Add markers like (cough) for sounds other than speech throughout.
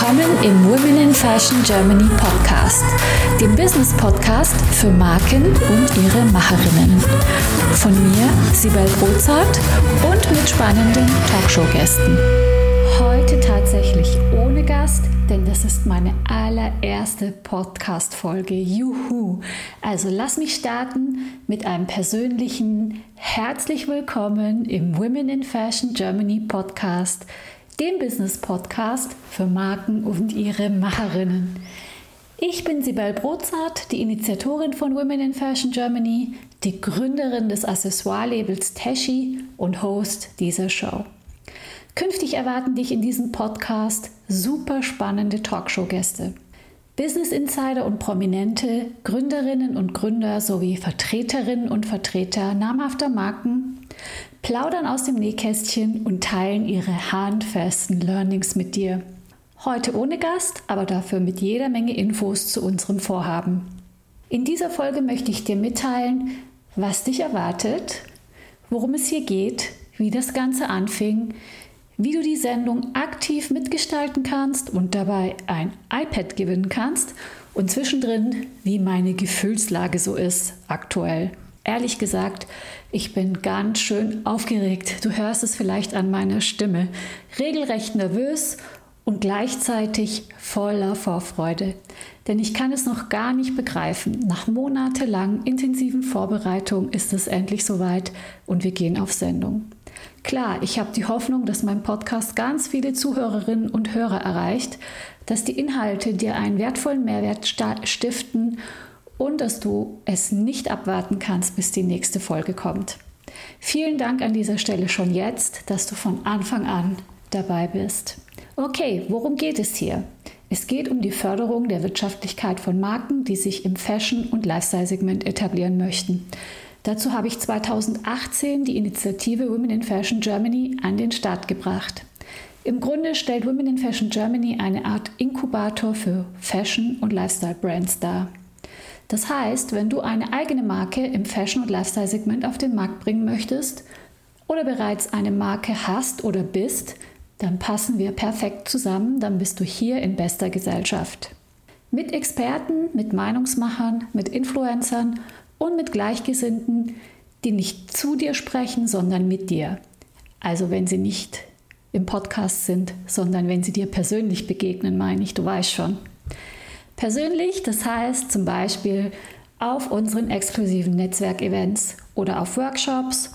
willkommen im Women in Fashion Germany Podcast, dem Business Podcast für Marken und ihre Macherinnen. Von mir, Sibel Rozart und mit spannenden Talkshow-Gästen. Heute tatsächlich ohne Gast, denn das ist meine allererste Podcast-Folge. Juhu! Also lass mich starten mit einem persönlichen Herzlich willkommen im Women in Fashion Germany Podcast dem Business Podcast für Marken und ihre Macherinnen. Ich bin Sibel Brozart, die Initiatorin von Women in Fashion Germany, die Gründerin des Accessoire-Labels Tashi und Host dieser Show. Künftig erwarten dich in diesem Podcast super spannende Talkshow-Gäste. Business Insider und Prominente, Gründerinnen und Gründer sowie Vertreterinnen und Vertreter namhafter Marken plaudern aus dem Nähkästchen und teilen ihre handfesten Learnings mit dir. Heute ohne Gast, aber dafür mit jeder Menge Infos zu unserem Vorhaben. In dieser Folge möchte ich dir mitteilen, was dich erwartet, worum es hier geht, wie das Ganze anfing, wie du die Sendung aktiv mitgestalten kannst und dabei ein iPad gewinnen kannst und zwischendrin, wie meine Gefühlslage so ist aktuell. Ehrlich gesagt, ich bin ganz schön aufgeregt. Du hörst es vielleicht an meiner Stimme. Regelrecht nervös und gleichzeitig voller Vorfreude. Denn ich kann es noch gar nicht begreifen. Nach monatelang intensiven Vorbereitung ist es endlich soweit und wir gehen auf Sendung. Klar, ich habe die Hoffnung, dass mein Podcast ganz viele Zuhörerinnen und Hörer erreicht, dass die Inhalte dir einen wertvollen Mehrwert stiften und dass du es nicht abwarten kannst, bis die nächste Folge kommt. Vielen Dank an dieser Stelle schon jetzt, dass du von Anfang an dabei bist. Okay, worum geht es hier? Es geht um die Förderung der Wirtschaftlichkeit von Marken, die sich im Fashion- und Lifestyle-Segment etablieren möchten. Dazu habe ich 2018 die Initiative Women in Fashion Germany an den Start gebracht. Im Grunde stellt Women in Fashion Germany eine Art Inkubator für Fashion- und Lifestyle-Brands dar. Das heißt, wenn du eine eigene Marke im Fashion- und Lifestyle-Segment auf den Markt bringen möchtest oder bereits eine Marke hast oder bist, dann passen wir perfekt zusammen, dann bist du hier in bester Gesellschaft. Mit Experten, mit Meinungsmachern, mit Influencern und mit Gleichgesinnten, die nicht zu dir sprechen, sondern mit dir. Also wenn sie nicht im Podcast sind, sondern wenn sie dir persönlich begegnen, meine ich, du weißt schon. Persönlich, das heißt zum Beispiel auf unseren exklusiven Netzwerkevents oder auf Workshops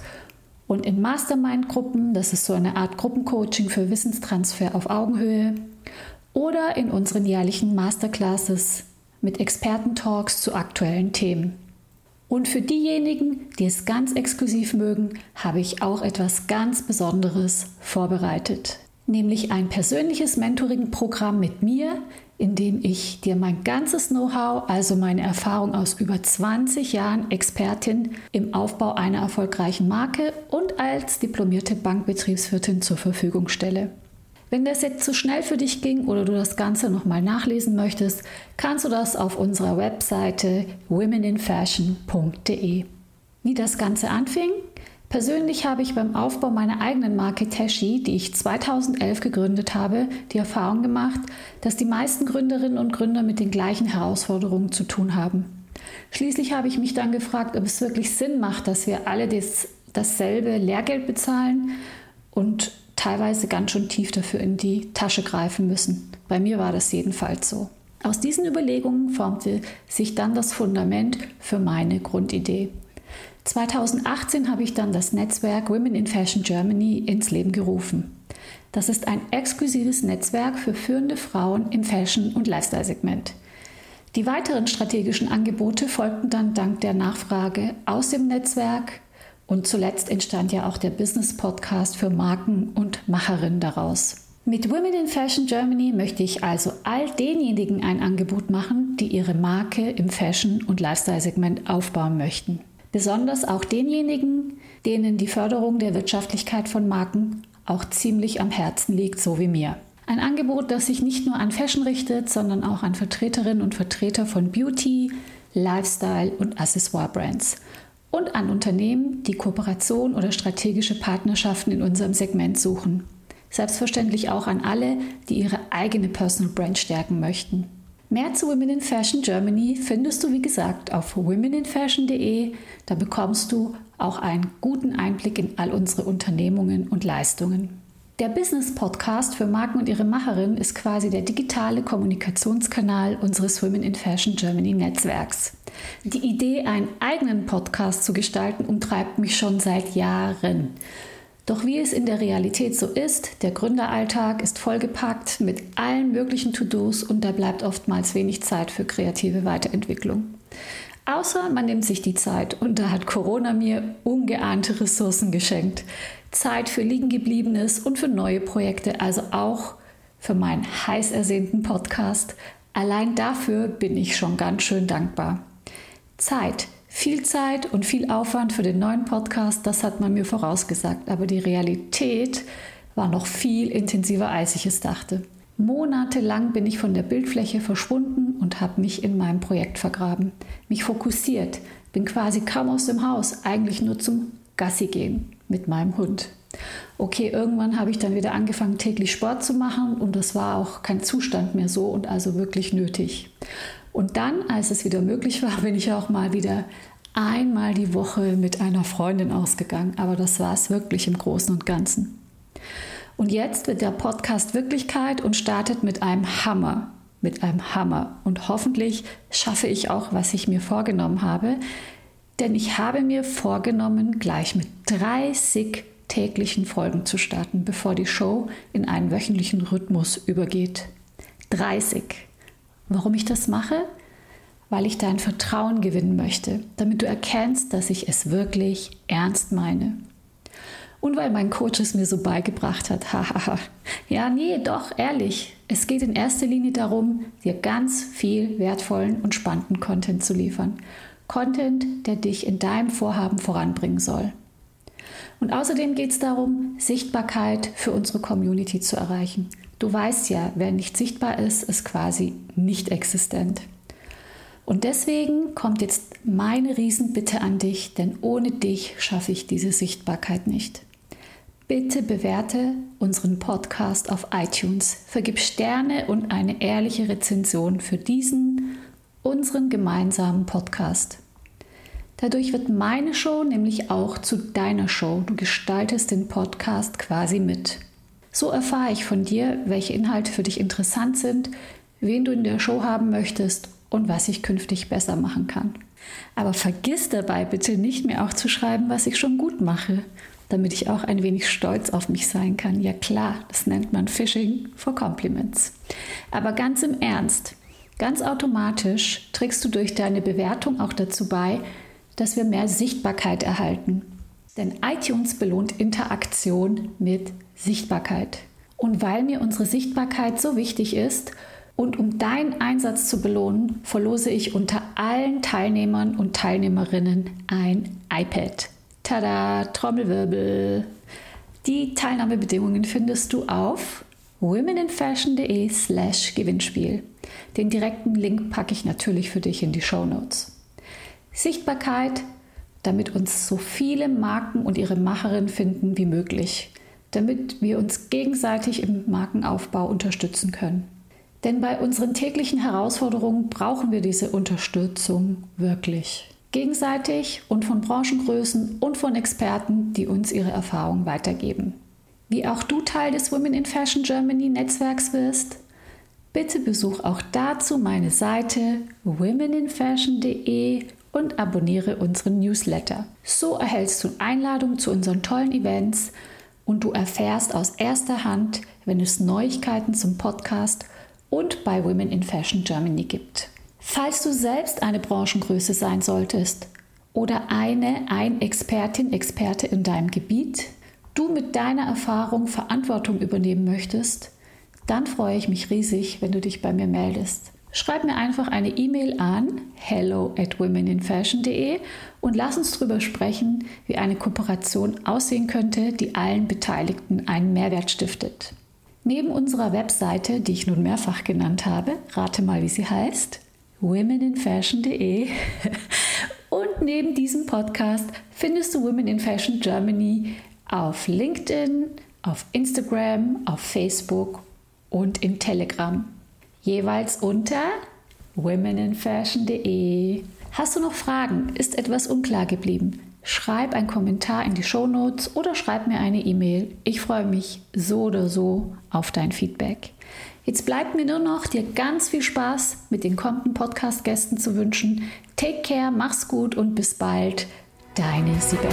und in Mastermind-Gruppen, das ist so eine Art Gruppencoaching für Wissenstransfer auf Augenhöhe, oder in unseren jährlichen Masterclasses mit Expertentalks zu aktuellen Themen. Und für diejenigen, die es ganz exklusiv mögen, habe ich auch etwas ganz Besonderes vorbereitet, nämlich ein persönliches Mentoring-Programm mit mir, indem ich dir mein ganzes Know-how, also meine Erfahrung aus über 20 Jahren Expertin im Aufbau einer erfolgreichen Marke und als diplomierte Bankbetriebswirtin zur Verfügung stelle. Wenn das jetzt zu schnell für dich ging oder du das Ganze nochmal nachlesen möchtest, kannst du das auf unserer Webseite womeninfashion.de. Wie das Ganze anfing? Persönlich habe ich beim Aufbau meiner eigenen Marke Tashi, die ich 2011 gegründet habe, die Erfahrung gemacht, dass die meisten Gründerinnen und Gründer mit den gleichen Herausforderungen zu tun haben. Schließlich habe ich mich dann gefragt, ob es wirklich Sinn macht, dass wir alle das, dasselbe Lehrgeld bezahlen und teilweise ganz schön tief dafür in die Tasche greifen müssen. Bei mir war das jedenfalls so. Aus diesen Überlegungen formte sich dann das Fundament für meine Grundidee. 2018 habe ich dann das Netzwerk Women in Fashion Germany ins Leben gerufen. Das ist ein exklusives Netzwerk für führende Frauen im Fashion- und Lifestyle-Segment. Die weiteren strategischen Angebote folgten dann dank der Nachfrage aus dem Netzwerk und zuletzt entstand ja auch der Business Podcast für Marken und Macherinnen daraus. Mit Women in Fashion Germany möchte ich also all denjenigen ein Angebot machen, die ihre Marke im Fashion- und Lifestyle-Segment aufbauen möchten. Besonders auch denjenigen, denen die Förderung der Wirtschaftlichkeit von Marken auch ziemlich am Herzen liegt, so wie mir. Ein Angebot, das sich nicht nur an Fashion richtet, sondern auch an Vertreterinnen und Vertreter von Beauty, Lifestyle und Accessoire-Brands und an Unternehmen, die Kooperation oder strategische Partnerschaften in unserem Segment suchen. Selbstverständlich auch an alle, die ihre eigene Personal Brand stärken möchten. Mehr zu Women in Fashion Germany findest du, wie gesagt, auf womeninfashion.de. Da bekommst du auch einen guten Einblick in all unsere Unternehmungen und Leistungen. Der Business Podcast für Marken und ihre Macherin ist quasi der digitale Kommunikationskanal unseres Women in Fashion Germany Netzwerks. Die Idee, einen eigenen Podcast zu gestalten, umtreibt mich schon seit Jahren. Doch wie es in der Realität so ist, der Gründeralltag ist vollgepackt mit allen möglichen To-Dos und da bleibt oftmals wenig Zeit für kreative Weiterentwicklung. Außer man nimmt sich die Zeit und da hat Corona mir ungeahnte Ressourcen geschenkt. Zeit für Liegengebliebenes und für neue Projekte, also auch für meinen heiß ersehnten Podcast. Allein dafür bin ich schon ganz schön dankbar. Zeit, viel Zeit und viel Aufwand für den neuen Podcast, das hat man mir vorausgesagt, aber die Realität war noch viel intensiver, als ich es dachte. Monatelang bin ich von der Bildfläche verschwunden und habe mich in meinem Projekt vergraben. Mich fokussiert, bin quasi kaum aus dem Haus, eigentlich nur zum Gassi gehen mit meinem Hund. Okay, irgendwann habe ich dann wieder angefangen, täglich Sport zu machen und das war auch kein Zustand mehr so und also wirklich nötig. Und dann, als es wieder möglich war, (laughs) bin ich auch mal wieder einmal die Woche mit einer Freundin ausgegangen, aber das war es wirklich im Großen und Ganzen. Und jetzt wird der Podcast Wirklichkeit und startet mit einem Hammer. Mit einem Hammer. Und hoffentlich schaffe ich auch, was ich mir vorgenommen habe. Denn ich habe mir vorgenommen, gleich mit 30 täglichen Folgen zu starten, bevor die Show in einen wöchentlichen Rhythmus übergeht. 30. Warum ich das mache? Weil ich dein Vertrauen gewinnen möchte, damit du erkennst, dass ich es wirklich ernst meine. Und weil mein Coach es mir so beigebracht hat, (laughs) hahaha. ja, nee, doch, ehrlich. Es geht in erster Linie darum, dir ganz viel wertvollen und spannenden Content zu liefern. Content, der dich in deinem Vorhaben voranbringen soll. Und außerdem geht es darum, Sichtbarkeit für unsere Community zu erreichen. Du weißt ja, wer nicht sichtbar ist, ist quasi nicht existent. Und deswegen kommt jetzt meine Riesenbitte an dich, denn ohne dich schaffe ich diese Sichtbarkeit nicht. Bitte bewerte unseren Podcast auf iTunes, vergib Sterne und eine ehrliche Rezension für diesen, unseren gemeinsamen Podcast. Dadurch wird meine Show nämlich auch zu deiner Show. Du gestaltest den Podcast quasi mit. So erfahre ich von dir, welche Inhalte für dich interessant sind, wen du in der Show haben möchtest und was ich künftig besser machen kann. Aber vergiss dabei bitte nicht mir auch zu schreiben, was ich schon gut mache damit ich auch ein wenig stolz auf mich sein kann. Ja klar, das nennt man Phishing for Compliments. Aber ganz im Ernst, ganz automatisch trägst du durch deine Bewertung auch dazu bei, dass wir mehr Sichtbarkeit erhalten. Denn iTunes belohnt Interaktion mit Sichtbarkeit. Und weil mir unsere Sichtbarkeit so wichtig ist und um deinen Einsatz zu belohnen, verlose ich unter allen Teilnehmern und Teilnehmerinnen ein iPad. Tada, Trommelwirbel. Die Teilnahmebedingungen findest du auf womeninfashion.de slash Gewinnspiel. Den direkten Link packe ich natürlich für dich in die Show Notes. Sichtbarkeit, damit uns so viele Marken und ihre Macherin finden wie möglich, damit wir uns gegenseitig im Markenaufbau unterstützen können. Denn bei unseren täglichen Herausforderungen brauchen wir diese Unterstützung wirklich gegenseitig und von Branchengrößen und von Experten, die uns ihre Erfahrungen weitergeben. Wie auch du Teil des Women in Fashion Germany Netzwerks wirst, bitte besuch auch dazu meine Seite womeninfashion.de und abonniere unseren Newsletter. So erhältst du Einladungen zu unseren tollen Events und du erfährst aus erster Hand, wenn es Neuigkeiten zum Podcast und bei Women in Fashion Germany gibt. Falls du selbst eine Branchengröße sein solltest oder eine, ein Expertin, Experte in deinem Gebiet, du mit deiner Erfahrung Verantwortung übernehmen möchtest, dann freue ich mich riesig, wenn du dich bei mir meldest. Schreib mir einfach eine E-Mail an hello at womeninfashion.de und lass uns darüber sprechen, wie eine Kooperation aussehen könnte, die allen Beteiligten einen Mehrwert stiftet. Neben unserer Webseite, die ich nun mehrfach genannt habe, rate mal, wie sie heißt, womeninfashion.de. (laughs) Und neben diesem Podcast findest du Women in Fashion Germany auf LinkedIn, auf Instagram, auf Facebook und in Telegram. Jeweils unter womeninfashion.de. Hast du noch Fragen? Ist etwas unklar geblieben? Schreib einen Kommentar in die Show Notes oder schreib mir eine E-Mail. Ich freue mich so oder so auf dein Feedback. Jetzt bleibt mir nur noch, dir ganz viel Spaß mit den kommenden Podcast-Gästen zu wünschen. Take care, mach's gut und bis bald. Deine Sibel.